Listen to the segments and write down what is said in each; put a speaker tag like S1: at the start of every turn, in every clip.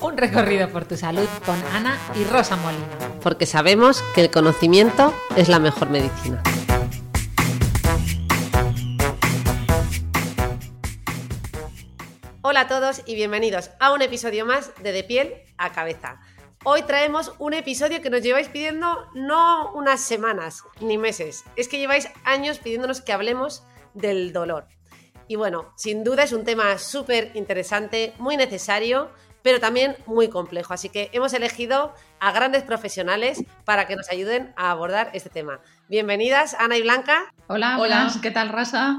S1: Un recorrido por tu salud con Ana y Rosa Molina.
S2: Porque sabemos que el conocimiento es la mejor medicina.
S3: Hola a todos y bienvenidos a un episodio más de De piel a cabeza. Hoy traemos un episodio que nos lleváis pidiendo no unas semanas ni meses, es que lleváis años pidiéndonos que hablemos del dolor. Y bueno, sin duda es un tema súper interesante, muy necesario, pero también muy complejo. Así que hemos elegido a grandes profesionales para que nos ayuden a abordar este tema. Bienvenidas, Ana y Blanca.
S4: Hola, hola, ¿qué tal, Rosa?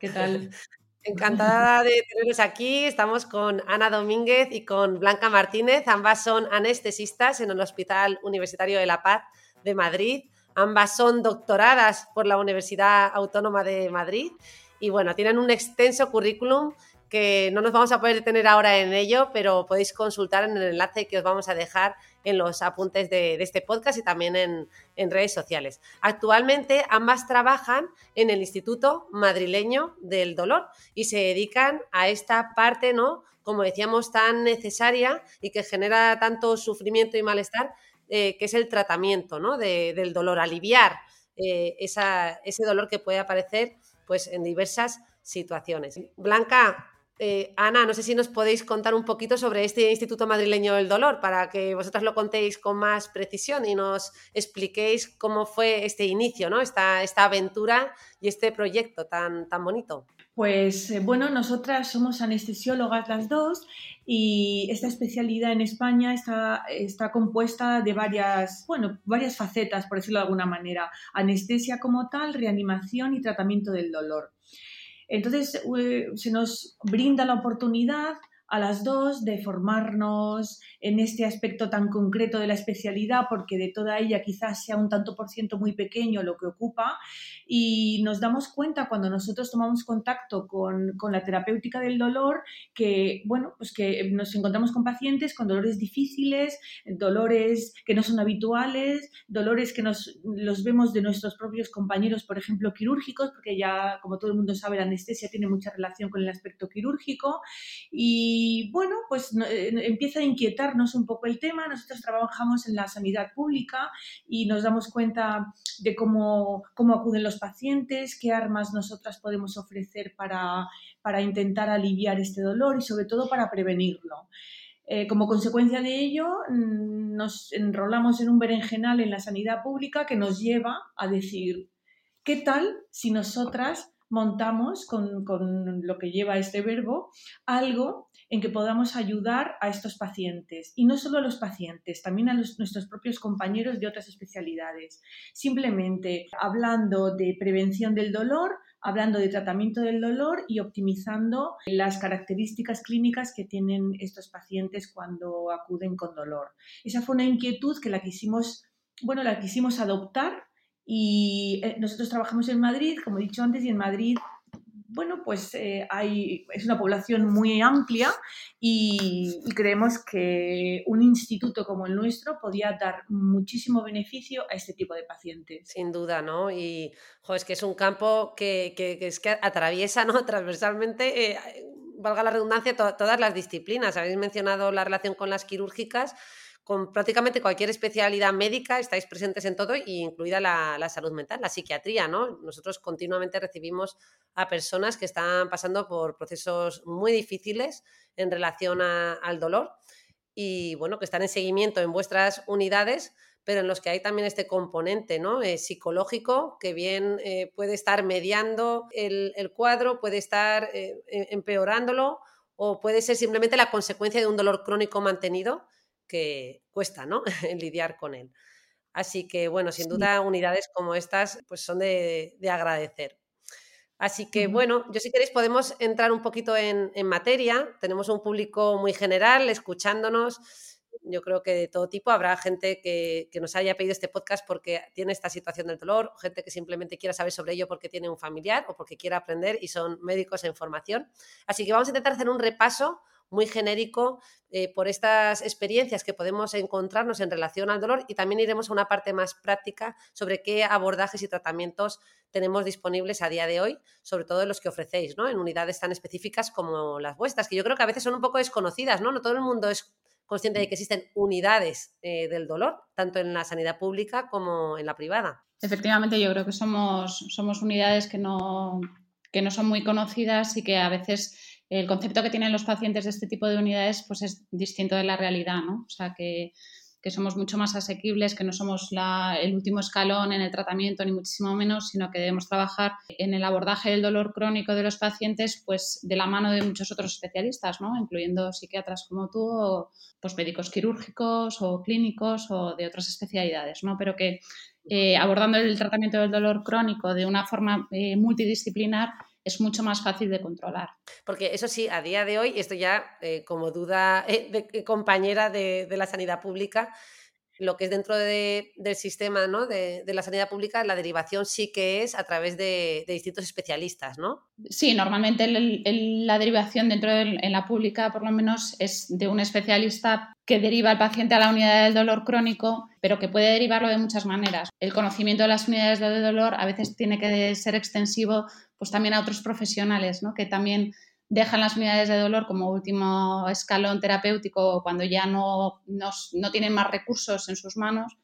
S4: ¿Qué tal?
S3: Encantada de tenerlos aquí. Estamos con Ana Domínguez y con Blanca Martínez. Ambas son anestesistas en el Hospital Universitario de La Paz de Madrid. Ambas son doctoradas por la Universidad Autónoma de Madrid. Y bueno, tienen un extenso currículum que no nos vamos a poder detener ahora en ello, pero podéis consultar en el enlace que os vamos a dejar en los apuntes de, este podcast y también en, en, redes sociales. Actualmente ambas trabajan en el Instituto Madrileño del Dolor y se dedican a esta parte, ¿no? Como decíamos, tan necesaria y que genera tanto sufrimiento y malestar, eh, que es el tratamiento ¿no? del dolor, aliviar eh, ese dolor que puede aparecer pues, en diversas situaciones. Blanca, eh, Ana, no sé si nos podéis contar un poquito sobre este Instituto Madrileño del Dolor para que vosotras lo contéis con más precisión y nos expliquéis cómo fue este inicio, ¿no? esta, esta aventura y este proyecto tan, tan bonito.
S4: Pues eh, bueno, nosotras somos anestesiólogas las dos y esta especialidad en España está, está compuesta de varias, bueno, varias facetas, por decirlo de alguna manera. Anestesia como tal, reanimación y tratamiento del dolor. Entonces eh, se nos brinda la oportunidad a las dos de formarnos en este aspecto tan concreto de la especialidad, porque de toda ella quizás sea un tanto por ciento muy pequeño lo que ocupa, y nos damos cuenta cuando nosotros tomamos contacto con, la terapéutica del dolor que, bueno, pues que nos encontramos con pacientes con dolores difíciles, dolores que no son habituales, dolores que nos los vemos de nuestros propios compañeros, por ejemplo, quirúrgicos, porque ya, como todo el mundo sabe, la anestesia tiene mucha relación con el aspecto quirúrgico, y bueno, pues eh, empieza a un poco el tema. Nosotros trabajamos en la sanidad pública y nos damos cuenta de cómo, cómo acuden los pacientes, qué armas nosotras podemos ofrecer para, para intentar aliviar este dolor y sobre todo para prevenirlo. Eh, como consecuencia de ello, mm, nos enrolamos en un berenjenal en la sanidad pública que nos lleva a decir, ¿qué tal si nosotras montamos con, con, lo que lleva este verbo algo en que podamos ayudar a estos pacientes. Y no solo a los pacientes, también a nuestros propios compañeros de otras especialidades. Simplemente hablando de prevención del dolor, hablando de tratamiento del dolor y optimizando las características clínicas que tienen estos pacientes cuando acuden con dolor. Esa fue una inquietud que la quisimos, bueno, la quisimos adoptar y eh, nosotros trabajamos en Madrid, como he dicho antes, y en Madrid bueno, pues eh, hay, es una población muy amplia y, creemos que un instituto como el nuestro podía dar muchísimo beneficio a este tipo de pacientes.
S3: Sin duda, ¿no? Y es que es un campo que, es que atraviesa ¿no? transversalmente, eh, valga la redundancia, todas las disciplinas. Habéis mencionado la relación con las quirúrgicas con prácticamente cualquier especialidad médica estáis presentes en todo, incluida la, salud mental, la psiquiatría, ¿no? Nosotros continuamente recibimos a personas que están pasando por procesos muy difíciles en relación al dolor y, bueno, que están en seguimiento en vuestras unidades, pero en los que hay también este componente ¿no? Eh, psicológico que bien eh, puede estar mediando el, cuadro, puede estar eh, e, empeorándolo o puede ser simplemente la consecuencia de un dolor crónico mantenido que cuesta, ¿no? lidiar con él. Así que, bueno, sin duda unidades como estas pues son de, agradecer. Así que, bueno, yo si queréis podemos entrar un poquito en, materia. Tenemos un público muy general escuchándonos. yo creo que de todo tipo. Habrá gente que, que, nos haya pedido este podcast porque tiene esta situación del dolor, gente que simplemente quiera saber sobre ello porque tiene un familiar o porque quiera aprender y son médicos en formación. Así que vamos a intentar hacer un repaso muy genérico eh, por estas experiencias que podemos encontrarnos en relación al dolor y también iremos a una parte más práctica sobre qué abordajes y tratamientos tenemos disponibles a día de hoy, sobre todo los que ofrecéis, ¿no? En unidades tan específicas como las vuestras, que yo creo que a veces son un poco desconocidas, ¿no? No todo el mundo es consciente de que existen unidades eh, del dolor, tanto en la sanidad pública como en la privada.
S5: Efectivamente, yo creo que somos, somos unidades que no, que no son muy conocidas y que a veces el concepto que tienen los pacientes de este tipo de unidades pues es distinto de la realidad, ¿no? O sea, que, somos mucho más asequibles, que no somos el último escalón en el tratamiento, ni muchísimo menos, sino que debemos trabajar en el abordaje del dolor crónico de los pacientes, pues de la mano de muchos otros especialistas, ¿no? Incluyendo psiquiatras como tú, o pues médicos quirúrgicos o clínicos o de otras especialidades, ¿no? Pero que eh, abordando el tratamiento del dolor crónico de una forma eh, multidisciplinar, es mucho más fácil de controlar.
S3: Porque eso sí, a día de hoy, esto ya eh, como duda eh, de, eh, compañera de, la sanidad pública, lo que es dentro del sistema ¿no? de, la sanidad pública, la derivación sí que es a través de, distintos especialistas, ¿no?
S5: Sí, normalmente la derivación dentro de la pública, por lo menos, es de un especialista que deriva al paciente a la unidad del dolor crónico, pero que puede derivarlo de muchas maneras. El conocimiento de las unidades de dolor a veces tiene que ser extensivo pues también a otros profesionales, ¿no? que también dejan las unidades de dolor como último escalón terapéutico cuando ya no, no, tienen más recursos en sus manos.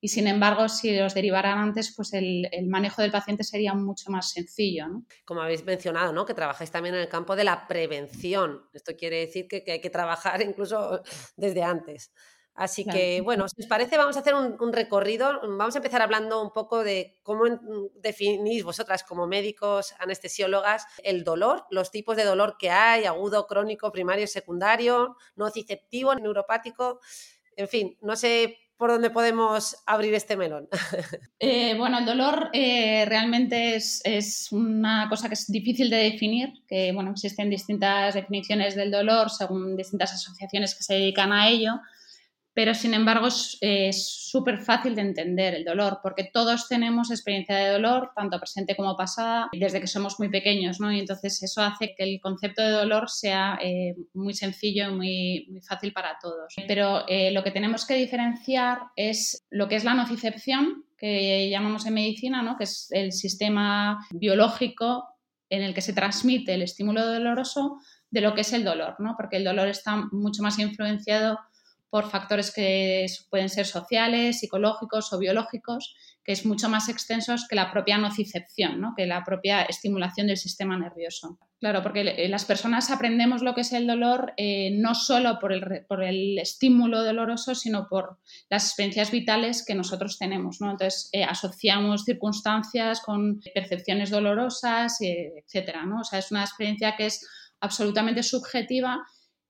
S5: Y sin embargo, si los derivaran antes, pues el, manejo del paciente sería mucho más sencillo. ¿no?
S3: Como habéis mencionado, ¿no? que trabajáis también en el campo de la prevención. Esto quiere decir que, que hay que trabajar incluso desde antes. Así que, bueno, si os parece, vamos a hacer un, recorrido. Vamos a empezar hablando un poco de cómo definís vosotras como médicos, anestesiólogas, el dolor, los tipos de dolor que hay, agudo, crónico, primario, secundario, nociceptivo, neuropático. En fin, no sé por dónde podemos abrir este melón.
S5: Eh, bueno, el dolor eh, realmente es, es, una cosa que es difícil de definir, que bueno, existen distintas definiciones del dolor según distintas asociaciones que se dedican a ello pero sin embargo es súper fácil de entender el dolor, porque todos tenemos experiencia de dolor, tanto presente como pasada, desde que somos muy pequeños, ¿no? Y entonces eso hace que el concepto de dolor sea eh, muy sencillo y muy, muy, fácil para todos. Pero eh, lo que tenemos que diferenciar es lo que es la nocicepción, que llamamos en medicina, ¿no? Que es el sistema biológico en el que se transmite el estímulo doloroso de lo que es el dolor, ¿no? Porque el dolor está mucho más influenciado por factores que pueden ser sociales, psicológicos o biológicos, que es mucho más extensos que la propia nocicepción, ¿no? que la propia estimulación del sistema nervioso. Claro, porque eh, las personas aprendemos lo que es el dolor eh, no solo por el, por el, estímulo doloroso, sino por las experiencias vitales que nosotros tenemos. Entonces, eh, asociamos circunstancias con percepciones dolorosas, etcétera. ¿no? O sea, es una experiencia que es absolutamente subjetiva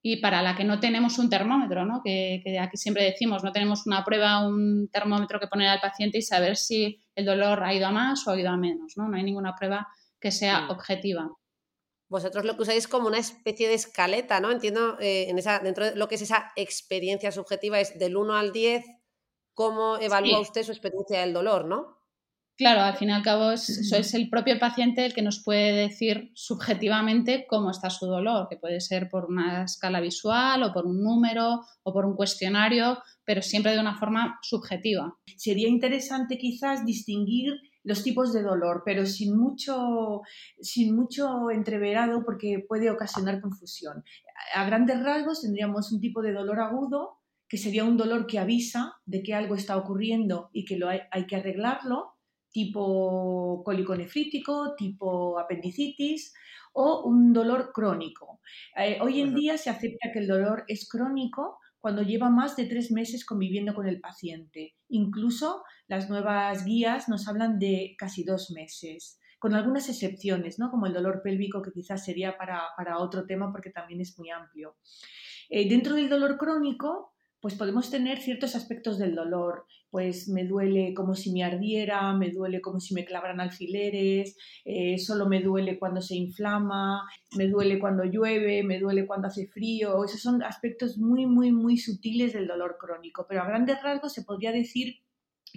S5: y para la que no tenemos un termómetro, ¿no? que, aquí siempre decimos, no tenemos una prueba, un termómetro que poner al paciente y saber si el dolor ha ido a más o ha ido a menos, ¿no? No hay ninguna prueba que sea objetiva.
S3: Vosotros lo que usáis como una especie de escaleta, ¿no? Entiendo, eh, en esa, dentro de lo que es esa experiencia subjetiva es del 1 al 10, ¿cómo evalúa usted su experiencia del dolor, no?
S5: Claro, al fin y al cabo es, el propio paciente el que nos puede decir subjetivamente cómo está su dolor, que puede ser por una escala visual o por un número o por un cuestionario, pero siempre de una forma subjetiva.
S4: Sería interesante quizás distinguir los tipos de dolor, pero sin mucho, sin mucho entreverado porque puede ocasionar confusión. A grandes rasgos tendríamos un tipo de dolor agudo, que sería un dolor que avisa de que algo está ocurriendo y que lo hay que arreglarlo tipo cólico nefrítico, tipo apendicitis o un dolor crónico. Eh, hoy en día se acepta que el dolor es crónico cuando lleva más de tres meses conviviendo con el paciente. Incluso las nuevas guías nos hablan de casi dos meses, con algunas excepciones, ¿no? como el dolor pélvico, que quizás sería para, otro tema porque también es muy amplio. Eh, dentro del dolor crónico, pues podemos tener ciertos aspectos del dolor. Pues me duele como si me ardiera, me duele como si me clavaran alfileres, eh, solo me duele cuando se inflama, me duele cuando llueve, me duele cuando hace frío. Esos son aspectos muy, muy, muy sutiles del dolor crónico. Pero a grandes rasgos se podría decir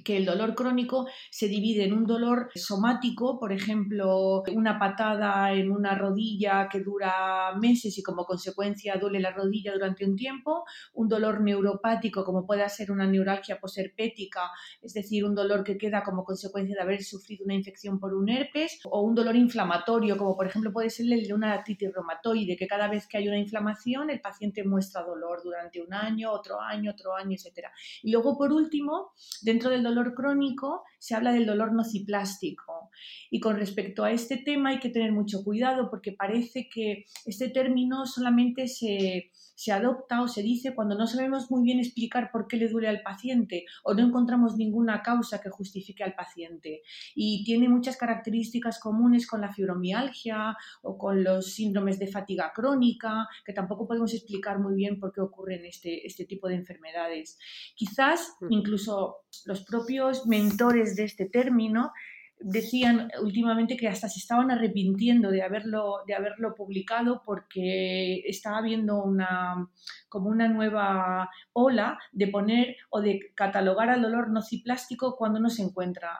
S4: que el dolor crónico se divide en un dolor somático, por ejemplo, una patada en una rodilla que dura meses y como consecuencia duele la rodilla durante un tiempo, un dolor neuropático como puede ser una neuralgia posherpética, es decir, un dolor que queda como consecuencia de haber sufrido una infección por un herpes, o un dolor inflamatorio como por ejemplo puede ser el de una artritis reumatoide, que cada vez que hay una inflamación el paciente muestra dolor durante un año, otro año, otro año, etc. Y luego, por último, dentro del dolor crónico se habla del dolor nociplástico. Y con respecto a este tema hay que tener mucho cuidado porque parece que este término solamente se, se adopta o se dice cuando no sabemos muy bien explicar por qué le duele al paciente o no encontramos ninguna causa que justifique al paciente. Y tiene muchas características comunes con la fibromialgia o con los síndromes de fatiga crónica, que tampoco podemos explicar muy bien por qué ocurren este, este tipo de enfermedades. Quizás incluso los propios mentores de este término decían últimamente que hasta se estaban arrepintiendo de haberlo, de haberlo publicado porque estaba habiendo una, como una nueva ola de poner o de catalogar al dolor nociplástico cuando no se encuentra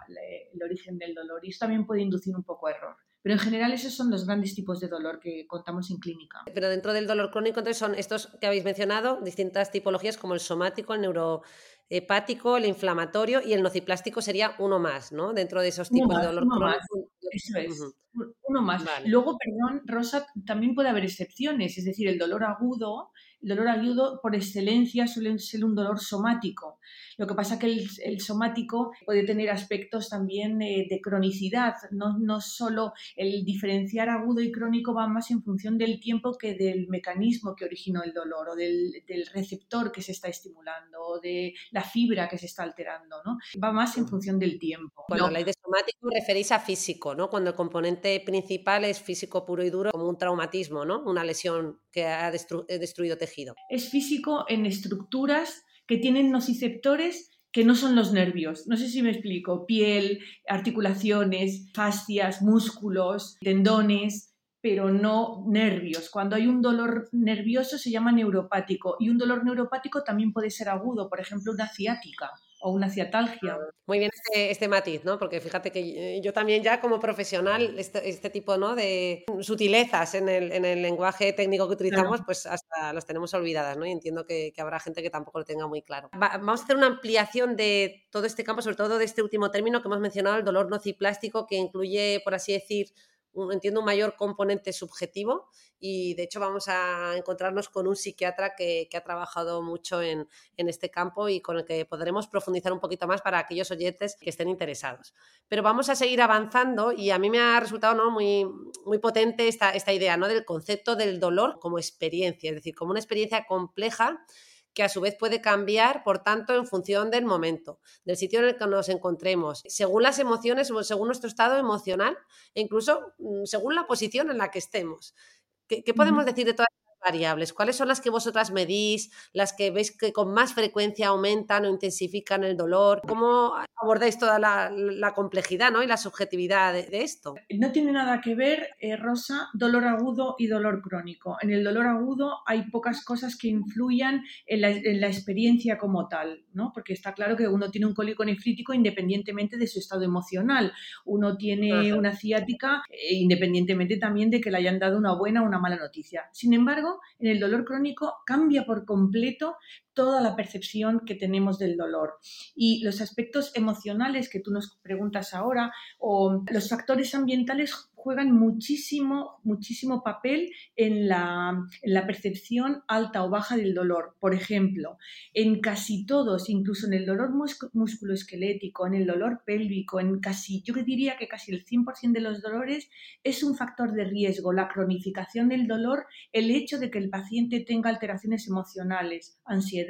S4: el origen del dolor. Y esto también puede inducir un poco error. Pero en general esos son los grandes tipos de dolor que contamos en clínica.
S3: Pero dentro del dolor crónico entonces son estos que habéis mencionado, distintas tipologías como el somático, el neuro hepático, el inflamatorio y el nociplástico sería uno más, ¿no? Dentro de esos tipos de dolor
S4: uno Más. Eso es, uno más. Luego, perdón, Rosa, también puede haber excepciones, es decir, el dolor agudo, el dolor agudo por excelencia suele ser un dolor somático. Lo que pasa es que el, somático puede tener aspectos también eh, de cronicidad, no, no solo el diferenciar agudo y crónico va más en función del tiempo que del mecanismo que originó el dolor o del, receptor que se está estimulando o de la fibra que se está alterando, ¿no? Va más en función del tiempo.
S3: Cuando habláis de somático referís a físico, ¿no? Cuando el componente principal es físico puro y duro, como un traumatismo, ¿no? Una lesión que ha destruido tejido.
S4: Es físico en estructuras que tienen nociceptores que no son los nervios. No sé si me explico. Piel, articulaciones, fascias, músculos, tendones, pero no nervios. Cuando hay un dolor nervioso se llama neuropático y un dolor neuropático también puede ser agudo, por ejemplo, una ciática o una ciatalgia.
S3: Muy bien este, este, matiz, ¿no? Porque fíjate que yo también ya como profesional, este, este tipo ¿no? de sutilezas en el, en el, lenguaje técnico que utilizamos, pues hasta las tenemos olvidadas, ¿no? Y entiendo que, que, habrá gente que tampoco lo tenga muy claro. vamos a hacer una ampliación de todo este campo, sobre todo de este último término que hemos mencionado, el dolor nociplástico, que incluye, por así decir, entiendo, un mayor componente subjetivo y de hecho vamos a encontrarnos con un psiquiatra que, ha trabajado mucho en, este campo y con el que podremos profundizar un poquito más para aquellos oyentes que estén interesados. Pero vamos a seguir avanzando y a mí me ha resultado ¿no? muy, muy potente esta, esta idea ¿no? del concepto del dolor como experiencia, es decir, como una experiencia compleja que a su vez puede cambiar, por tanto, en función del momento, del sitio en el que nos encontremos, según las emociones o según nuestro estado emocional e incluso mm, según la posición en la que estemos. ¿Qué, podemos decir de todas variables? ¿Cuáles son las que vosotras medís, las que veis que con más frecuencia aumentan o intensifican el dolor? ¿Cómo abordáis toda la, complejidad ¿no? y la subjetividad de, esto?
S4: No tiene nada que ver, eh, Rosa, dolor agudo y dolor crónico. En el dolor agudo hay pocas cosas que influyan en la, experiencia como tal, ¿no? porque está claro que uno tiene un cólico nefrítico independientemente de su estado emocional. Uno tiene una ciática eh, independientemente también de que le hayan dado una buena o una mala noticia. Sin embargo, en el dolor crónico cambia por completo toda la percepción que tenemos del dolor. Y los aspectos emocionales que tú nos preguntas ahora o los factores ambientales juegan muchísimo, muchísimo papel en la, percepción alta o baja del dolor. Por ejemplo, en casi todos, incluso en el dolor musculoesquelético, en el dolor pélvico, en casi, yo diría que casi el 100% de los dolores, es un factor de riesgo, la cronificación del dolor, el hecho de que el paciente tenga alteraciones emocionales, ansiedad,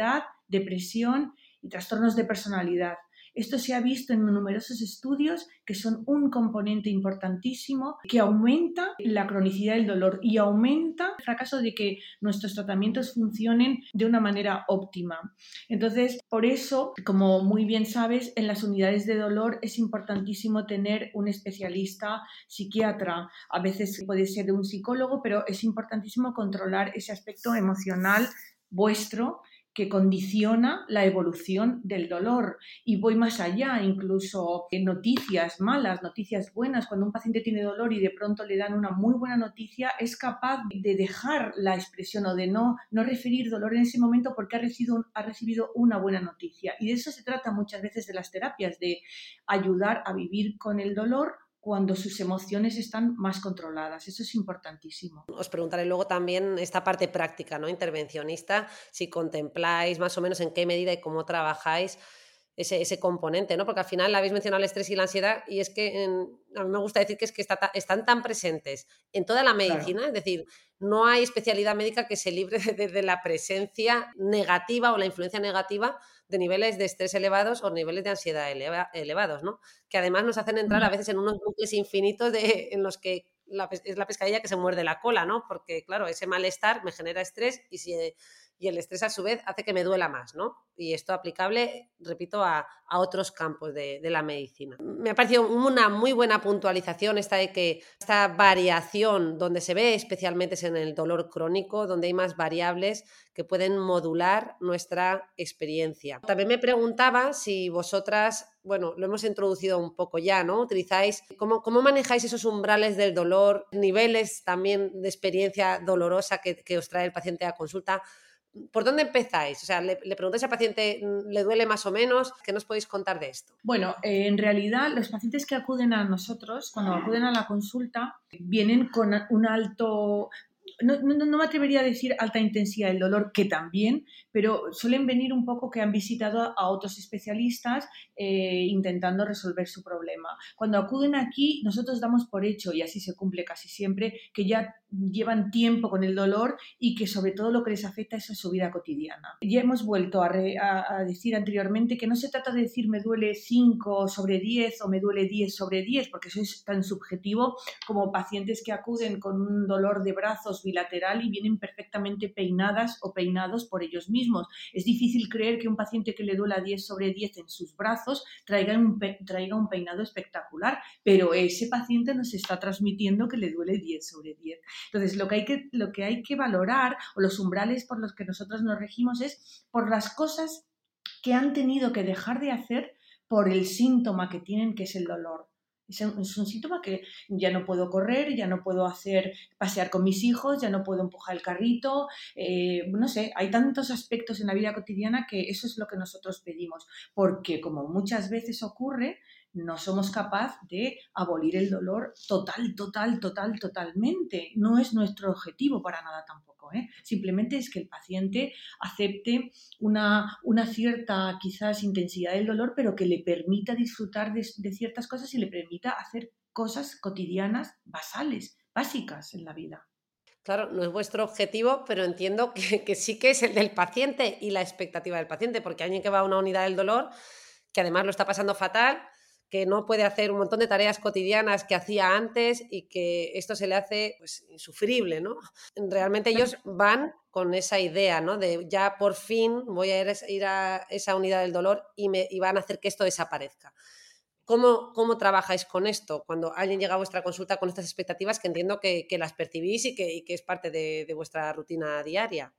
S4: depresión y trastornos de personalidad. Esto se ha visto en numerosos estudios que son un componente importantísimo que aumenta la cronicidad del dolor y aumenta el fracaso de que nuestros tratamientos funcionen de una manera óptima. Entonces, por eso, como muy bien sabes, en las unidades de dolor es importantísimo tener un especialista psiquiatra. A veces puede ser un psicólogo, pero es importantísimo controlar ese aspecto emocional vuestro que condiciona la evolución del dolor. Y voy más allá, incluso noticias malas, noticias buenas, cuando un paciente tiene dolor y de pronto le dan una muy buena noticia, es capaz de dejar la expresión o de no, no referir dolor en ese momento porque ha recibido, ha recibido una buena noticia. Y de eso se trata muchas veces de las terapias, de ayudar a vivir con el dolor cuando sus emociones están más controladas. Eso es importantísimo.
S3: Os preguntaré luego también esta parte práctica, ¿no? Intervencionista, si contempláis más o menos en qué medida y cómo trabajáis ese, componente, ¿no? Porque al final habéis mencionado el estrés y la ansiedad y es que a mí me gusta decir que es que están tan presentes en toda la medicina, es decir, no hay especialidad médica que se libre de, la presencia negativa o la influencia negativa de niveles de estrés elevados o niveles de ansiedad elevados, ¿no? Que además nos hacen entrar a veces en unos bucles infinitos de, en los que es la pescadilla que se muerde la cola, ¿no? Porque, claro, ese malestar me genera estrés y si y el estrés a su vez hace que me duela más, ¿no? Y esto aplicable, repito, a, otros campos de, la medicina. Me ha parecido una muy buena puntualización esta de que esta variación donde se ve especialmente es en el dolor crónico, donde hay más variables que pueden modular nuestra experiencia. También me preguntaba si vosotras, bueno, lo hemos introducido un poco ya, ¿no? Utilizáis, ¿cómo, cómo manejáis esos umbrales del dolor, niveles también de experiencia dolorosa que, que os trae el paciente a consulta? ¿Por dónde empezáis? O sea, le, preguntáis al paciente, mm, ¿le duele más o menos? ¿Qué nos podéis contar de esto?
S4: Bueno, eh, en realidad los pacientes que acuden a nosotros, cuando acuden a la consulta, vienen con un alto, no, me atrevería a decir alta intensidad del dolor, que también, pero suelen venir un poco que han visitado a otros especialistas eh, intentando resolver su problema. Cuando acuden aquí, nosotros damos por hecho, y así se cumple casi siempre, que ya llevan tiempo con el dolor y que sobre todo lo que les afecta es su vida cotidiana. Ya hemos vuelto a, a, decir anteriormente que no se trata de decir me duele 5 sobre 10 o me duele 10 sobre 10, porque eso es tan subjetivo como pacientes que acuden con un dolor de brazos bilateral y vienen perfectamente peinadas o peinados por ellos mismos. Es difícil creer que un paciente que le duela 10 sobre 10 en sus brazos traiga un, traiga un peinado espectacular, pero ese paciente nos está transmitiendo que le duele 10 sobre 10. Entonces, lo que hay que, lo que, hay que valorar o los umbrales por los que nosotros nos regimos es por las cosas que han tenido que dejar de hacer por el síntoma que tienen, que es el dolor. Es un, síntoma que ya no puedo correr, ya no puedo hacer pasear con mis hijos, ya no puedo empujar el carrito, eh, no sé, hay tantos aspectos en la vida cotidiana que eso es lo que nosotros pedimos, porque como muchas veces ocurre, no somos capaces de abolir el dolor total, total, total, totalmente. No es nuestro objetivo para nada tampoco. ¿eh? Simplemente es que el paciente acepte una, una, cierta quizás intensidad del dolor, pero que le permita disfrutar de, ciertas cosas y le permita hacer cosas cotidianas, basales, básicas en la vida.
S3: Claro, no es vuestro objetivo, pero entiendo que, que, sí que es el del paciente y la expectativa del paciente, porque alguien que va a una unidad del dolor, que además lo está pasando fatal, que no puede hacer un montón de tareas cotidianas que hacía antes y que esto se le hace pues, insufrible, ¿no? Realmente ellos van con esa idea, ¿no? De ya por fin voy a ir a esa unidad del dolor y, me, van a hacer que esto desaparezca. ¿Cómo, ¿Cómo, trabajáis con esto cuando alguien llega a vuestra consulta con estas expectativas que entiendo que, las percibís y que, es parte de, de vuestra rutina diaria?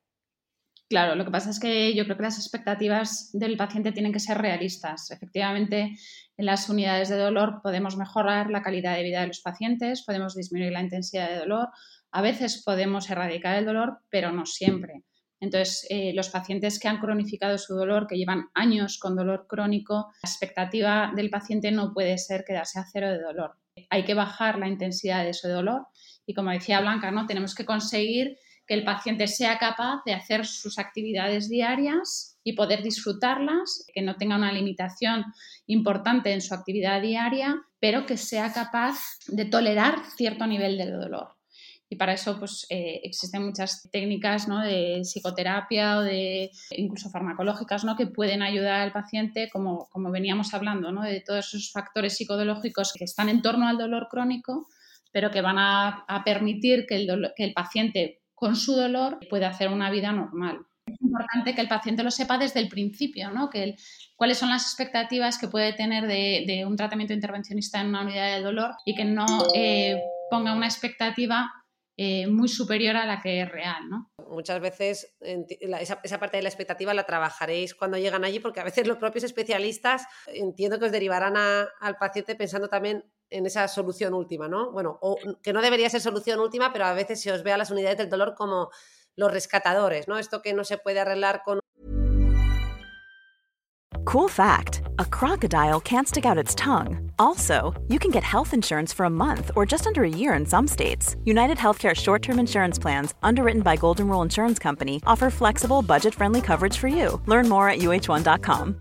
S5: Claro, lo que pasa es que yo creo que las expectativas del paciente tienen que ser realistas. Efectivamente, en las unidades de dolor podemos mejorar la calidad de vida de los pacientes, podemos disminuir la intensidad de dolor, a veces podemos erradicar el dolor, pero no siempre. Entonces, eh, los pacientes que han cronificado su dolor, que llevan años con dolor crónico, la expectativa del paciente no puede ser quedarse a cero de dolor. Hay que bajar la intensidad de ese dolor y, como decía Blanca, ¿no? tenemos que conseguir que el paciente sea capaz de hacer sus actividades diarias y poder disfrutarlas, que no tenga una limitación importante en su actividad diaria, pero que sea capaz de tolerar cierto nivel de dolor. y para eso pues, eh, existen muchas técnicas de psicoterapia o de incluso farmacológicas ¿no? que pueden ayudar al paciente, como, como veníamos hablando, de todos esos factores psicológicos que están en torno al dolor crónico, pero que van a, permitir que el, que el paciente con su dolor pueda hacer una vida normal. Es importante que el paciente lo sepa desde el principio, ¿no? que cuáles son las expectativas que puede tener de, un tratamiento intervencionista en una unidad de dolor y que no eh, ponga una expectativa eh, muy superior a la que es real, ¿no?
S3: Muchas veces esa, parte de la expectativa la trabajaréis cuando llegan allí, porque a veces los propios especialistas entiendo que os derivarán al paciente pensando también en esa solución última, ¿no? Bueno, o que no debería ser solución última, pero a veces se os ve a las unidades del dolor como los rescatadores, ¿no? Esto que no se puede arreglar con
S6: Cool fact a crocodile can't stick out its tongue. Also, you can get health insurance for a month or just under a year in some states. United Healthcare short term insurance plans, underwritten by Golden Rule Insurance Company, offer flexible, budget friendly coverage for you. Learn more at uh1.com.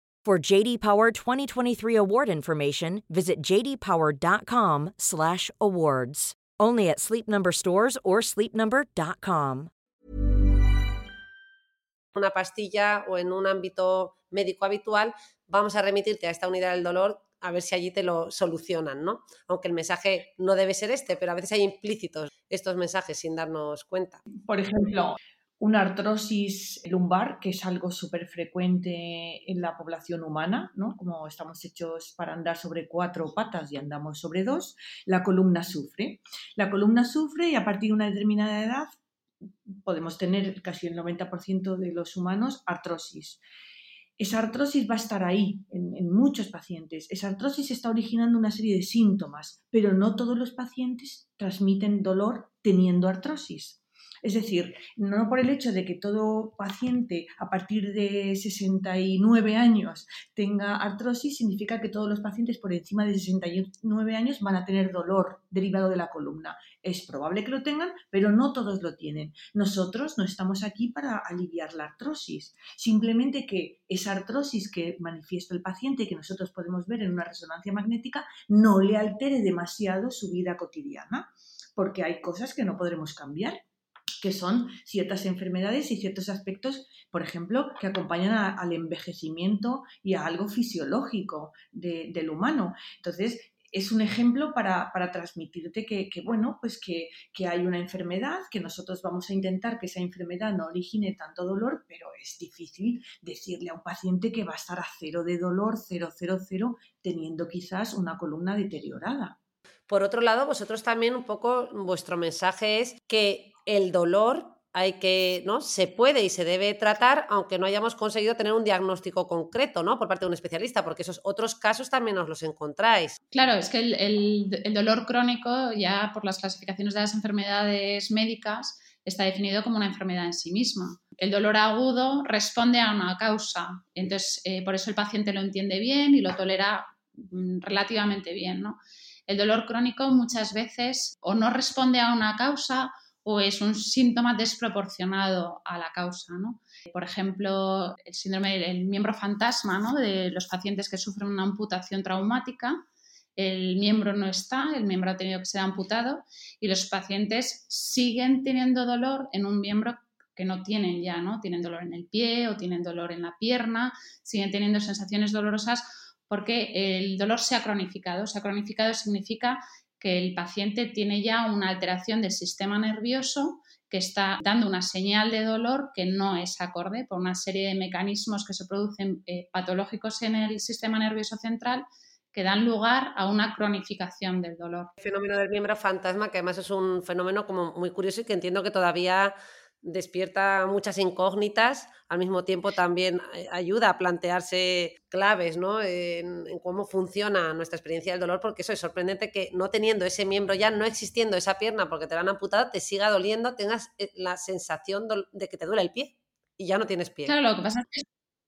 S7: For JD Power 2023 award information, visit jdpower.com/awards. Only at Sleep Number stores or sleepnumber.com.
S3: Una pastilla o en un ámbito médico habitual, vamos a remitirte a esta unidad del dolor a ver si allí te lo solucionan, ¿no? Aunque el mensaje no debe ser este, pero a veces hay implícitos estos mensajes sin darnos cuenta.
S4: Por ejemplo, una artrosis lumbar, que es algo súper frecuente en la población humana, ¿no? como estamos hechos para andar sobre cuatro patas y andamos sobre dos, la columna sufre. La columna sufre y a partir de una determinada edad podemos tener casi el 90% de los humanos artrosis. Esa artrosis va a estar ahí en, en, muchos pacientes. Esa artrosis está originando una serie de síntomas, pero no todos los pacientes transmiten dolor teniendo artrosis. Es decir, no por el hecho de que todo paciente a partir de 69 años tenga artrosis, significa que todos los pacientes por encima de 69 años van a tener dolor derivado de la columna. Es probable que lo tengan, pero no todos lo tienen. Nosotros no estamos aquí para aliviar la artrosis. Simplemente que esa artrosis que manifiesta el paciente, que nosotros podemos ver en una resonancia magnética, no le altere demasiado su vida cotidiana, porque hay cosas que no podremos cambiar que son ciertas enfermedades y ciertos aspectos, por ejemplo, que acompañan al envejecimiento y a algo fisiológico del humano. Entonces, es un ejemplo para, transmitirte que, bueno, pues que, que, hay una enfermedad, que nosotros vamos a intentar que esa enfermedad no origine tanto dolor, pero es difícil decirle a un paciente que va a estar a cero de dolor, cero, cero, cero, teniendo quizás una columna deteriorada.
S3: Por otro lado, vosotros también un poco, vuestro mensaje es que el dolor hay que, ¿no? Se puede y se debe tratar, aunque no hayamos conseguido tener un diagnóstico concreto, ¿no? Por parte de un especialista, porque esos otros casos también os los encontráis.
S5: Claro, es que el, dolor crónico, ya por las clasificaciones de las enfermedades médicas, está definido como una enfermedad en sí misma. El dolor agudo responde a una causa, entonces eh, por eso el paciente lo entiende bien y lo tolera mm, relativamente bien, ¿no? El dolor crónico muchas veces o no responde a una causa o es un síntoma desproporcionado a la causa. Por ejemplo, el síndrome del miembro fantasma de los pacientes que sufren una amputación traumática. El miembro no está, el miembro ha tenido que ser amputado y los pacientes siguen teniendo dolor en un miembro que no tienen ya, ¿no? Tienen dolor en el pie o tienen dolor en la pierna, siguen teniendo sensaciones dolorosas porque el dolor se ha cronificado. Se ha cronificado significa que el paciente tiene ya una alteración del sistema nervioso que está dando una señal de dolor que no es acorde por una serie de mecanismos que se producen eh, patológicos en el sistema nervioso central que dan lugar a una cronificación del dolor.
S3: El fenómeno del miembro fantasma, que además es un fenómeno como muy curioso y que entiendo que todavía despierta muchas incógnitas, al mismo tiempo también eh, ayuda a plantearse claves ¿no? en, cómo funciona nuestra experiencia del dolor, porque eso es sorprendente que no teniendo ese miembro ya, no existiendo esa pierna porque te la han amputado, te siga doliendo, tengas eh, la sensación de que te duele el pie y ya no tienes pie.
S5: Claro, lo que pasa es que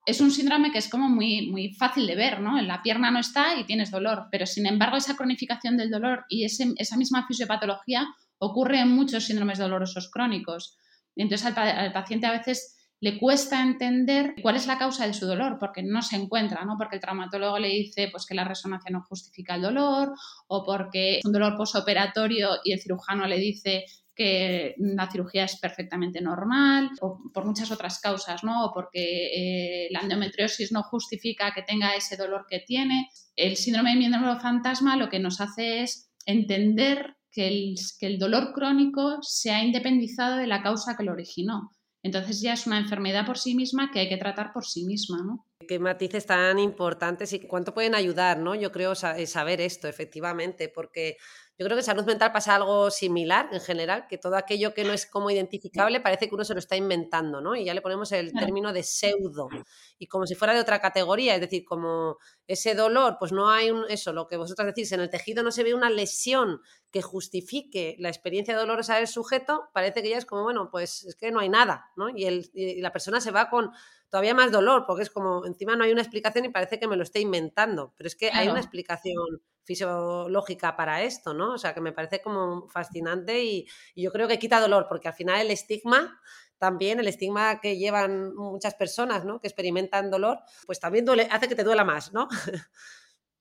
S5: es un síndrome que es como muy, muy fácil de ver, ¿no? En la pierna no está y tienes dolor, pero sin embargo esa cronificación del dolor y esa misma fisiopatología ocurre en muchos síndromes dolorosos crónicos. Entonces al, paciente a veces le cuesta entender cuál es la causa de su dolor, porque no se encuentra, ¿no? Porque el traumatólogo le dice pues, que la resonancia no justifica el dolor, o porque es un dolor posoperatorio y el cirujano le dice que la cirugía es perfectamente normal, o por muchas otras causas, ¿no? O porque eh, la endometriosis no justifica que tenga ese dolor que tiene. El síndrome de miembro fantasma lo que nos hace es entender que el, que el dolor crónico se ha independizado de la causa que lo originó. Entonces ya es una enfermedad por sí misma que hay que tratar por sí misma, ¿no?
S3: Qué matices tan importantes y cuánto pueden ayudar, ¿no? Yo creo saber esto, efectivamente, porque yo creo que en salud mental pasa algo similar en general, que todo aquello que no es como identificable parece que uno se lo está inventando, ¿no? Y ya le ponemos el término de pseudo, y como si fuera de otra categoría, es decir, como ese dolor, pues no hay un, eso, lo que vosotros decís, en el tejido no se ve una lesión que justifique la experiencia dolorosa del sujeto, parece que ya es como, bueno, pues es que no hay nada, ¿no? Y, el, y la persona se va con todavía más dolor, porque es como, encima no hay una explicación y parece que me lo estoy inventando, pero es que hay una explicación fisiológica para esto, ¿no? O sea, que me parece como fascinante y, yo creo que quita dolor, porque al final el estigma también el estigma que llevan muchas personas, ¿no? Que experimentan dolor, pues también hace que te duela más, ¿no?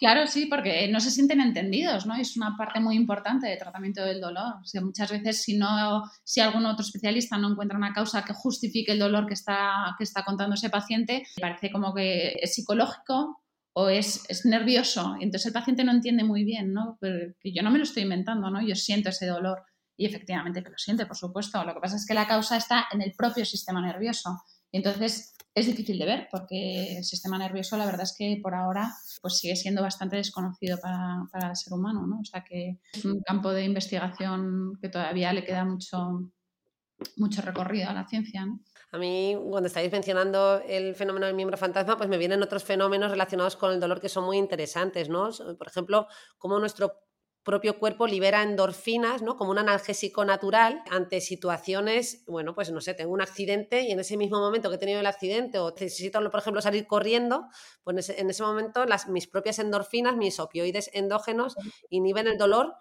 S5: Claro, sí, porque no se sienten entendidos, ¿no? Es una parte muy importante del tratamiento del dolor. O sea, muchas veces si no, si algún otro especialista no encuentra una causa que justifique el dolor que está, que está contando ese paciente, parece como que es psicológico o es, es, nervioso. Entonces el paciente no entiende muy bien, ¿no? que yo no me lo estoy inventando, ¿no? Yo siento ese dolor y efectivamente que lo siente, por supuesto. Lo que pasa es que la causa está en el propio sistema nervioso. Entonces es difícil de ver porque el sistema nervioso la verdad es que por ahora pues sigue siendo bastante desconocido para, para el ser humano, ¿no? O sea que es un campo de investigación que todavía le queda mucho, mucho recorrido a la ciencia, ¿no?
S3: A mí, cuando estáis mencionando el fenómeno del miembro fantasma, pues me vienen otros fenómenos relacionados con el dolor que son muy interesantes, ¿no? Por ejemplo, cómo nuestro propio cuerpo libera endorfinas, ¿no? Como un analgésico natural ante situaciones, bueno, pues no sé, tengo un accidente y en ese mismo momento que he tenido el accidente o necesito, por ejemplo, salir corriendo, pues en ese, momento las, mis propias endorfinas, mis opioides endógenos inhiben el dolor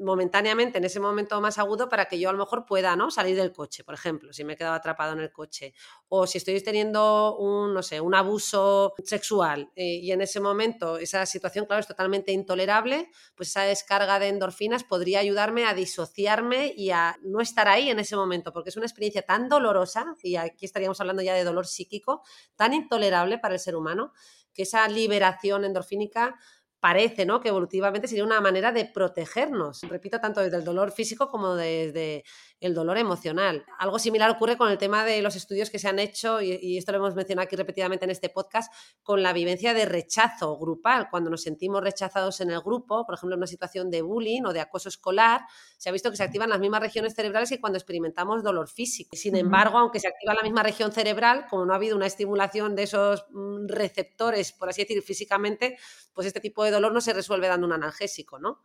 S3: momentáneamente en ese momento más agudo para que yo a lo mejor pueda ¿no? salir del coche, por ejemplo, si me he quedado atrapado en el coche. O si estoy teniendo un, no sé, un abuso sexual eh, y en ese momento esa situación, claro, es totalmente intolerable, pues esa descarga de endorfinas podría ayudarme a disociarme y a no estar ahí en ese momento, porque es una experiencia tan dolorosa, y aquí estaríamos hablando ya de dolor psíquico, tan intolerable para el ser humano, que esa liberación endorfínica parece ¿no? que evolutivamente sería una manera de protegernos, repito, tanto desde el dolor físico como desde el dolor emocional. Algo similar ocurre con el tema de los estudios que se han hecho, y, esto lo hemos mencionado aquí repetidamente en este podcast, con la vivencia de rechazo grupal. Cuando nos sentimos rechazados en el grupo, por ejemplo, en una situación de bullying o de acoso escolar, se ha visto que se activan las mismas regiones cerebrales que cuando experimentamos dolor físico. Sin embargo, aunque se activa la misma región cerebral, como no ha habido una estimulación de esos mm, receptores, por así decir, físicamente, pues este tipo de dolor no se resuelve dando un analgésico, ¿no?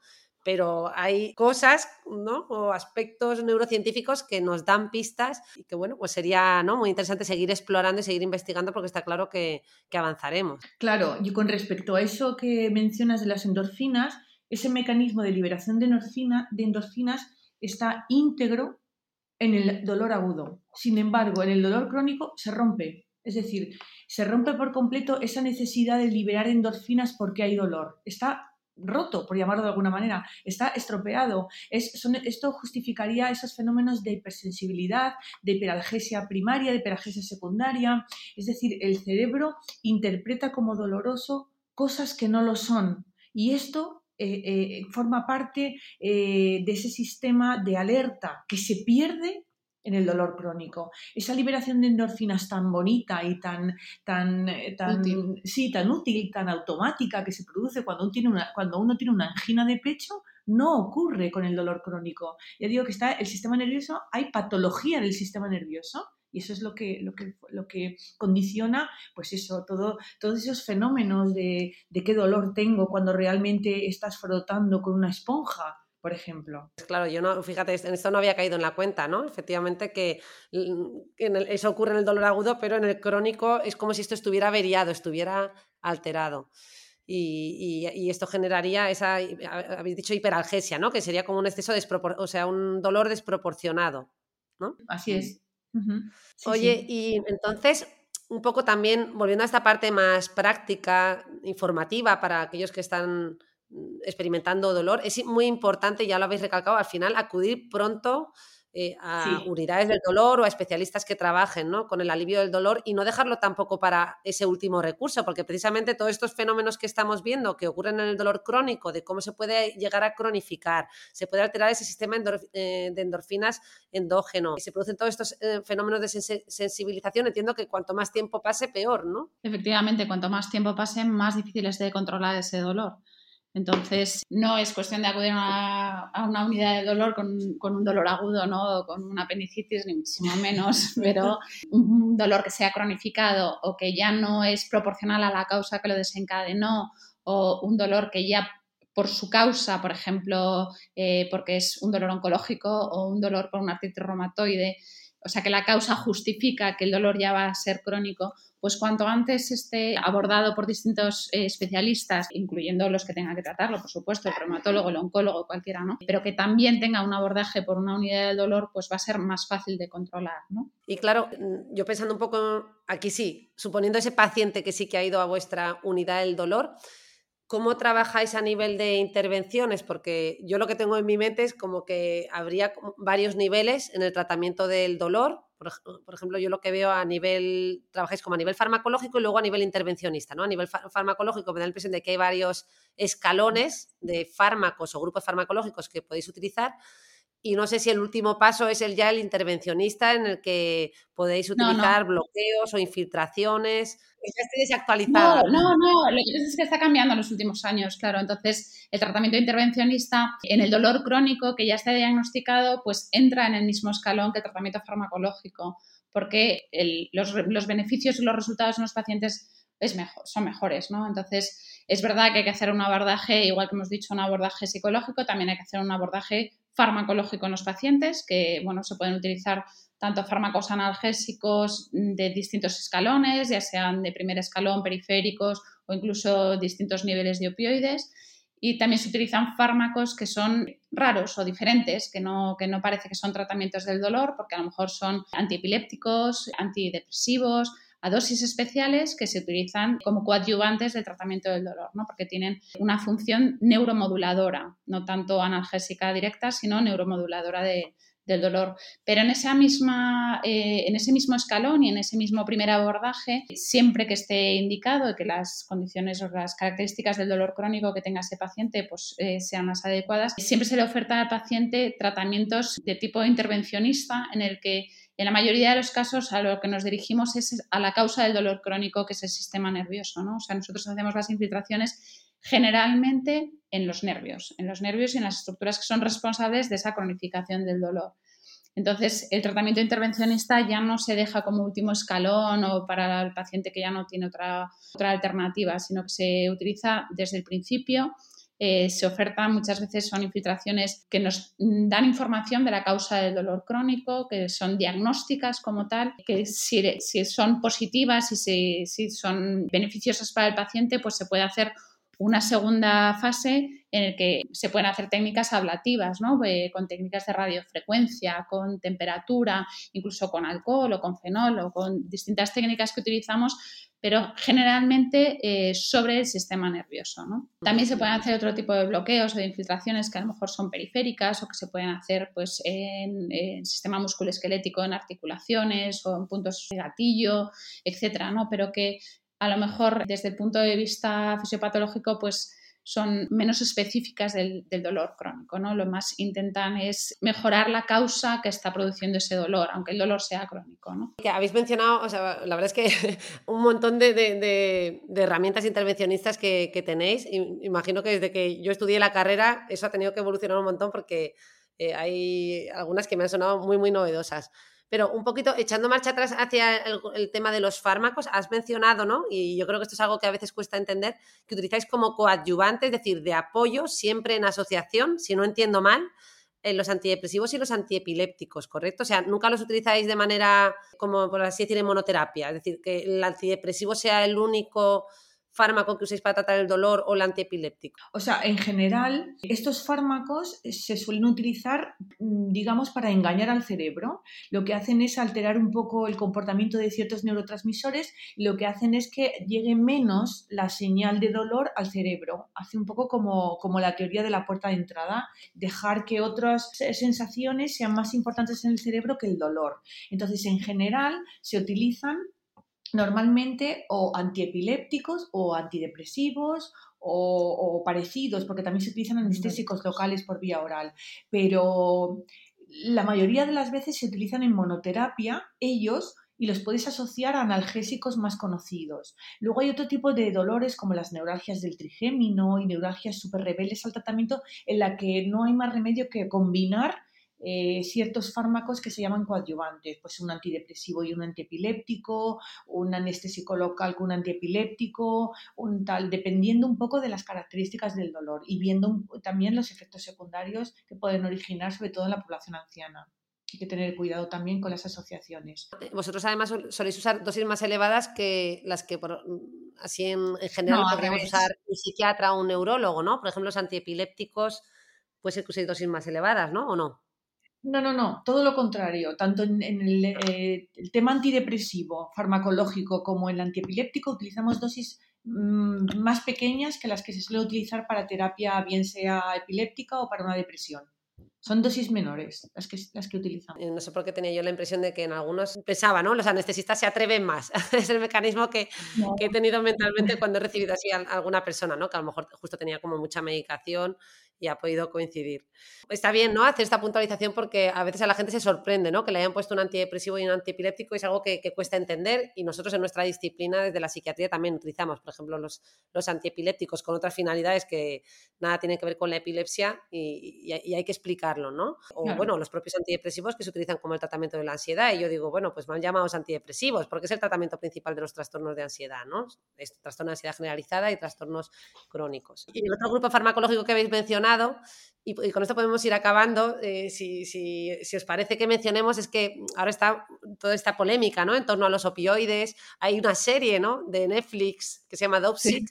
S3: pero hay cosas ¿no? o aspectos neurocientíficos que nos dan pistas y que bueno, pues sería ¿no? muy interesante seguir explorando y seguir investigando porque está claro que, avanzaremos.
S4: Claro, y con respecto a eso que mencionas de las endorfinas, ese mecanismo de liberación de, de endorfinas está íntegro en el dolor agudo. Sin embargo, en el dolor crónico se rompe. Es decir, se rompe por completo esa necesidad de liberar endorfinas porque hay dolor. Está roto, por llamarlo de alguna manera, está estropeado. esto justificaría esos fenómenos de hipersensibilidad, de hiperalgesia primaria, de hiperalgesia secundaria. Es decir, el cerebro interpreta como doloroso cosas que no lo son. Y esto eh, eh, forma parte eh, de ese sistema de alerta que se pierde en el dolor crónico. Esa liberación de endorfinas tan bonita y tan, tan, eh, tan, útil. Sí, tan útil, tan automática que se produce cuando uno, tiene una, cuando uno tiene una angina de pecho, no ocurre con el dolor crónico. Ya digo que está el sistema nervioso, hay patología del sistema nervioso y eso es lo que, lo que, lo que condiciona, pues eso, todo, todos esos fenómenos de, de qué dolor tengo cuando realmente estás frotando con una esponja por ejemplo.
S3: Claro, yo no, fíjate, en esto no había caído en la cuenta, ¿no? Efectivamente que eso ocurre en el dolor agudo, pero en el crónico es como si esto estuviera averiado, estuviera alterado. Y, esto generaría esa, habéis dicho, hiperalgesia, ¿no? Que sería como un exceso, o sea, un dolor desproporcionado, ¿no?
S4: Así es.
S3: Oye, y entonces, un poco también, volviendo a esta parte más práctica, informativa para aquellos que están mm, experimentando dolor, es muy importante, ya lo habéis recalcado, al final acudir pronto eh, a unidades del dolor o a especialistas que trabajen ¿no? con el alivio del dolor y no dejarlo tampoco para ese último recurso, porque precisamente todos estos fenómenos que estamos viendo que ocurren en el dolor crónico, de cómo se puede llegar a cronificar, se puede alterar ese sistema eh, de endorfinas endógeno, y se producen todos estos eh, fenómenos de sensibilización, entiendo que cuanto más tiempo pase, peor, ¿no?
S5: Efectivamente, cuanto más tiempo pase, más difícil es de controlar ese dolor. Entonces, no es cuestión de acudir a una, unidad de dolor con, un dolor agudo, ¿no? con una apendicitis, ni muchísimo menos, pero un dolor que sea cronificado o que ya no es proporcional a la causa que lo desencadenó, o un dolor que ya por su causa, por ejemplo, eh, porque es un dolor oncológico o un dolor por una artritis reumatoide, o sea que la causa justifica que el dolor ya va a ser crónico, pues cuanto antes esté abordado por distintos eh, especialistas, incluyendo los que tengan que tratarlo, por supuesto, el reumatólogo, el oncólogo, cualquiera, ¿no? Pero que también tenga un abordaje por una unidad del dolor, pues va a ser más fácil de controlar, ¿no?
S3: Y claro, yo pensando un poco aquí sí, suponiendo ese paciente que sí que ha ido a vuestra unidad del dolor, ¿Cómo trabajáis a nivel de intervenciones? Porque yo lo que tengo en mi mente es como que habría varios niveles en el tratamiento del dolor. Por, ejemplo, yo lo que veo a nivel, trabajáis como a nivel farmacológico y luego a nivel intervencionista, ¿no? A nivel farmacológico me da la impresión de que hay varios escalones de fármacos o grupos farmacológicos que podéis utilizar y no sé si el último paso es el ya el intervencionista en el que podéis utilizar bloqueos o infiltraciones. Ya.
S5: No, no, no, lo que pasa es que está cambiando en los últimos años, claro. Entonces, el tratamiento intervencionista en el dolor crónico que ya está diagnosticado, pues entra en el mismo escalón que el tratamiento farmacológico, porque los, los beneficios y los resultados en los pacientes es mejor, son mejores, ¿no? Entonces, es verdad que hay que hacer un abordaje, igual que hemos dicho, un abordaje psicológico, también hay que hacer un abordaje farmacológico en los pacientes, que, bueno, se pueden utilizar tanto fármacos analgésicos de distintos escalones, ya sean de primer escalón, periféricos o incluso distintos niveles de opioides. Y también se utilizan fármacos que son raros o diferentes, que no, que no parece que son tratamientos del dolor, porque a lo mejor son antiepilépticos, antidepresivos, a dosis especiales que se utilizan como coadyuvantes del tratamiento del dolor, ¿no? porque tienen una función neuromoduladora, no tanto analgésica directa, sino neuromoduladora del dolor. Pero en, esa misma, eh, en ese mismo escalón y en ese mismo primer abordaje, siempre que esté indicado y que las condiciones o las características del dolor crónico que tenga ese paciente pues, eh, sean las adecuadas, siempre se le oferta al paciente tratamientos de tipo intervencionista en el que en la mayoría de los casos a lo que nos dirigimos es a la causa del dolor crónico, que es el sistema nervioso, ¿no? O sea, nosotros hacemos las infiltraciones generalmente en los nervios, en los nervios y en las estructuras que son responsables de esa cronificación del dolor. Entonces, el tratamiento intervencionista ya no se deja como último escalón o para el paciente que ya no tiene otra, otra alternativa, sino que se utiliza desde el principio eh, se ofertan muchas veces son infiltraciones que nos dan información de la causa del dolor crónico, que son diagnósticas como tal, que si, son positivas y si, si, son beneficiosas para el paciente, pues se puede hacer una segunda fase en la que se pueden hacer técnicas ablativas, ¿no? Eh, con técnicas de radiofrecuencia, con temperatura, incluso con alcohol o con fenol o con distintas técnicas que utilizamos pero generalmente eh, sobre el sistema nervioso. También se pueden hacer otro tipo de bloqueos o de infiltraciones que a lo mejor son periféricas o que se pueden hacer pues, en, el sistema musculoesquelético, en articulaciones o en puntos de gatillo, etcétera, ¿no? pero que a lo mejor desde el punto de vista fisiopatológico pues son menos específicas del, dolor crónico, ¿no? Lo más intentan es mejorar la causa que está produciendo ese dolor, aunque el dolor sea crónico, ¿no?
S3: Que habéis mencionado, o sea, la verdad es que un montón de, herramientas intervencionistas que, tenéis. Imagino que desde que yo estudié la carrera eso ha tenido que evolucionar un montón porque eh, hay algunas que me han sonado muy, muy novedosas. Pero un poquito echando marcha atrás hacia el, tema de los fármacos, has mencionado, ¿no? Y yo creo que esto es algo que a veces cuesta entender, que utilizáis como coadyuvante, es decir, de apoyo, siempre en asociación, si no entiendo mal, en los antidepresivos y los antiepilépticos, ¿correcto? O sea, nunca los utilizáis de manera, como por así decir, en monoterapia, es decir, que el antidepresivo sea el único fármaco que uséis para tratar el dolor o el antiepiléptico?
S4: O sea, en general, estos fármacos se suelen utilizar, mm, digamos, para engañar al cerebro. Lo que hacen es alterar un poco el comportamiento de ciertos neurotransmisores y lo que hacen es que llegue menos la señal de dolor al cerebro. Hace un poco como, como la teoría de la puerta de entrada, dejar que otras sensaciones sean más importantes en el cerebro que el dolor. Entonces, en general, se utilizan normalmente o antiepilépticos o antidepresivos o, parecidos, porque también se utilizan anestésicos locales por vía oral, pero la mayoría de las veces se utilizan en monoterapia ellos y los puedes asociar a analgésicos más conocidos. Luego hay otro tipo de dolores como las neuralgias del trigémino y neuralgias súper rebeldes al tratamiento en la que no hay más remedio que combinar eh, ciertos fármacos que se llaman coadyuvantes, pues un antidepresivo y un antiepiléptico, un anestésico local con un antiepiléptico, un tal, dependiendo un poco de las características del dolor y viendo también los efectos secundarios que pueden originar, sobre todo en la población anciana. Hay que tener cuidado también con las asociaciones.
S3: Eh, vosotros además soléis usar dosis más elevadas que las que por, así en, general podríamos usar un psiquiatra o un neurólogo, ¿no? Por ejemplo, los antiepilépticos puede ser que uséis dosis más elevadas, ¿no? ¿O no?
S4: No, no, no, todo lo contrario. Tanto en, eh, el, tema antidepresivo, farmacológico, como en el antiepiléptico, utilizamos dosis mm, más pequeñas que las que se suele utilizar para terapia, bien sea epiléptica o para una depresión. Son dosis menores las que, las que utilizamos.
S3: No sé por qué tenía yo la impresión de que en algunos pensaba, ¿no? Los anestesistas se atreven más. es el mecanismo que, que, he tenido mentalmente cuando he recibido así a alguna persona, ¿no? Que a lo mejor justo tenía como mucha medicación y ha podido coincidir. Está bien, ¿no? Hacer esta puntualización porque a veces a la gente se sorprende, ¿no? Que le hayan puesto un antidepresivo y un antiepiléptico es algo que, cuesta entender y nosotros en nuestra disciplina desde la psiquiatría también utilizamos, por ejemplo, los, los antiepilépticos con otras finalidades que nada tienen que ver con la epilepsia y, hay que explicarlo, ¿no? O bueno, los propios antidepresivos que se utilizan como el tratamiento de la ansiedad y yo digo, bueno, pues van llamados antidepresivos porque es el tratamiento principal de los trastornos de ansiedad, ¿no? Es trastorno de ansiedad generalizada y trastornos crónicos. Y el otro grupo farmacológico que habéis mencionado ganado, y, con esto podemos ir acabando. Eh, si, si, si, os parece que mencionemos, es que ahora está toda esta polémica ¿no? en torno a los opioides. Hay una serie ¿no? de Netflix que se llama Dopsic,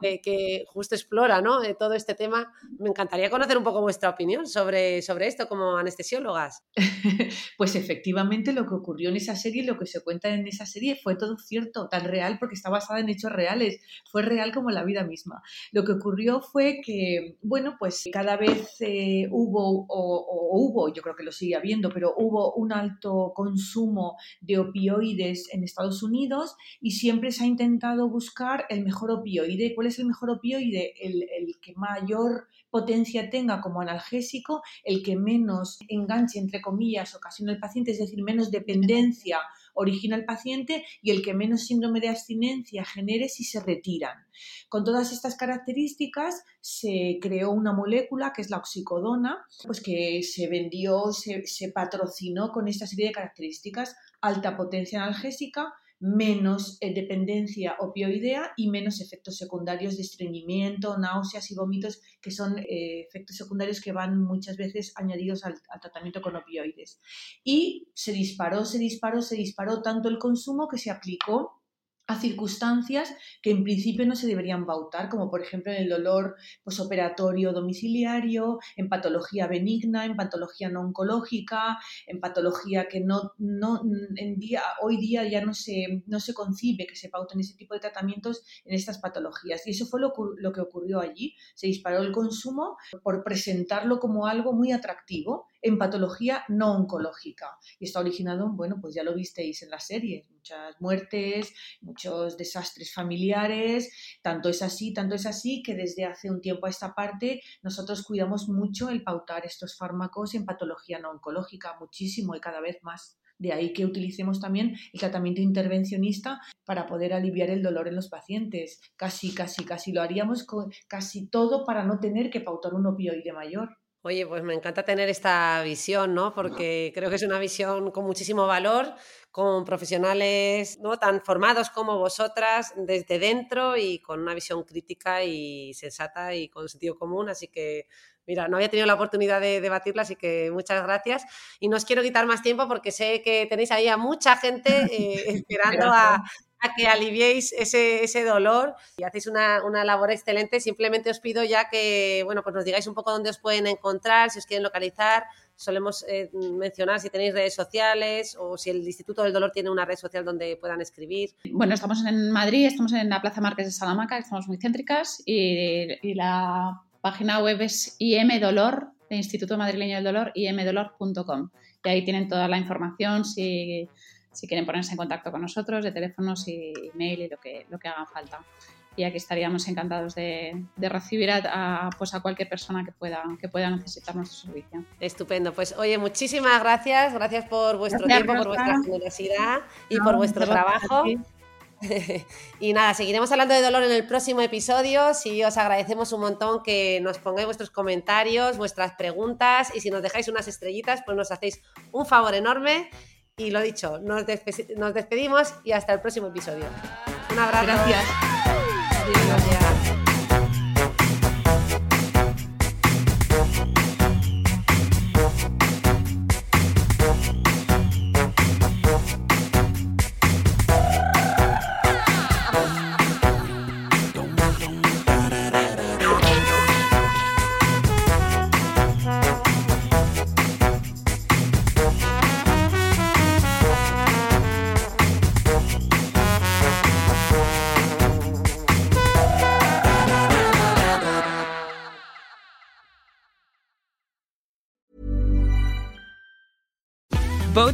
S3: que justo explora ¿no? Eh, todo este tema. Me encantaría conocer un poco vuestra opinión sobre, sobre esto como anestesiólogas.
S4: Pues efectivamente lo que ocurrió en esa serie, lo que se cuenta en esa serie fue todo cierto, tan real porque está basada en hechos reales, fue real como la vida misma. Lo que ocurrió fue que, bueno, pues cada vez eh, hubo, o, hubo, yo creo que lo sigue habiendo, pero hubo un alto consumo de opioides en Estados Unidos y siempre se ha intentado buscar el mejor opioide. ¿Cuál es el mejor opioide? El, el que mayor potencia tenga como analgésico, el que menos enganche, entre comillas, ocasiona el paciente, es decir, menos dependencia origina el paciente y el que menos síndrome de abstinencia genere si se retiran. Con todas estas características se creó una molécula que es la oxicodona, pues que se vendió, se, se patrocinó con esta serie de características, alta potencia analgésica, menos eh, dependencia opioidea y menos efectos secundarios de estreñimiento, náuseas y vómitos, que son eh, efectos secundarios que van muchas veces añadidos al, tratamiento con opioides. Y se disparó, se disparó, se disparó tanto el consumo que se aplicó a circunstancias que en principio no se deberían bautar, como por ejemplo en el dolor posoperatorio domiciliario, en patología benigna, en patología no oncológica, en patología que no, no en día, hoy día ya no se, no se concibe que se pauten ese tipo de tratamientos en estas patologías. Y eso fue lo, lo que ocurrió allí. Se disparó el consumo por presentarlo como algo muy atractivo en patología no oncológica. Y está originado, bueno, pues ya lo visteis en la serie, muchas muertes, muchos desastres familiares, tanto es así, tanto es así que desde hace un tiempo a esta parte nosotros cuidamos mucho el pautar estos fármacos en patología no oncológica, muchísimo y cada vez más. De ahí que utilicemos también el tratamiento intervencionista para poder aliviar el dolor en los pacientes. Casi, casi, casi lo haríamos con casi todo para no tener que pautar un opioide mayor.
S3: Oye, pues me encanta tener esta visión, ¿no? Porque creo que es una visión con muchísimo valor, con profesionales no tan formados como vosotras desde dentro y con una visión crítica y sensata y con sentido común. Así que Mira, no había tenido la oportunidad de debatirla, así que muchas gracias. Y no os quiero quitar más tiempo porque sé que tenéis ahí a mucha gente eh, esperando a, que aliviéis ese, ese, dolor y hacéis una, una, labor excelente. Simplemente os pido ya que bueno, pues nos digáis un poco dónde os pueden encontrar, si os quieren localizar. Solemos eh, mencionar si tenéis redes sociales o si el Instituto del Dolor tiene una red social donde puedan escribir.
S5: Bueno, estamos en Madrid, estamos en la Plaza Márquez de Salamanca, estamos muy céntricas y, y la página web es IMDolor, el Instituto Madrileño del Dolor, imdolor.com. Y ahí tienen toda la información si, quieren ponerse en contacto con nosotros, de teléfonos y email y lo que, lo que haga falta. Y aquí estaríamos encantados de, recibir a, pues a cualquier persona que pueda, que pueda necesitar nuestro servicio.
S3: Estupendo. Pues oye, muchísimas gracias. Gracias por vuestro tiempo, por vuestra generosidad y por vuestro trabajo. y nada, seguiremos hablando de dolor en el próximo episodio. Si os agradecemos un montón que nos pongáis vuestros comentarios, vuestras preguntas y si nos dejáis unas estrellitas, pues nos hacéis un favor enorme. Y lo dicho, nos, nos despedimos y hasta el próximo episodio. Un abrazo.
S4: Gracias.
S3: Gracias.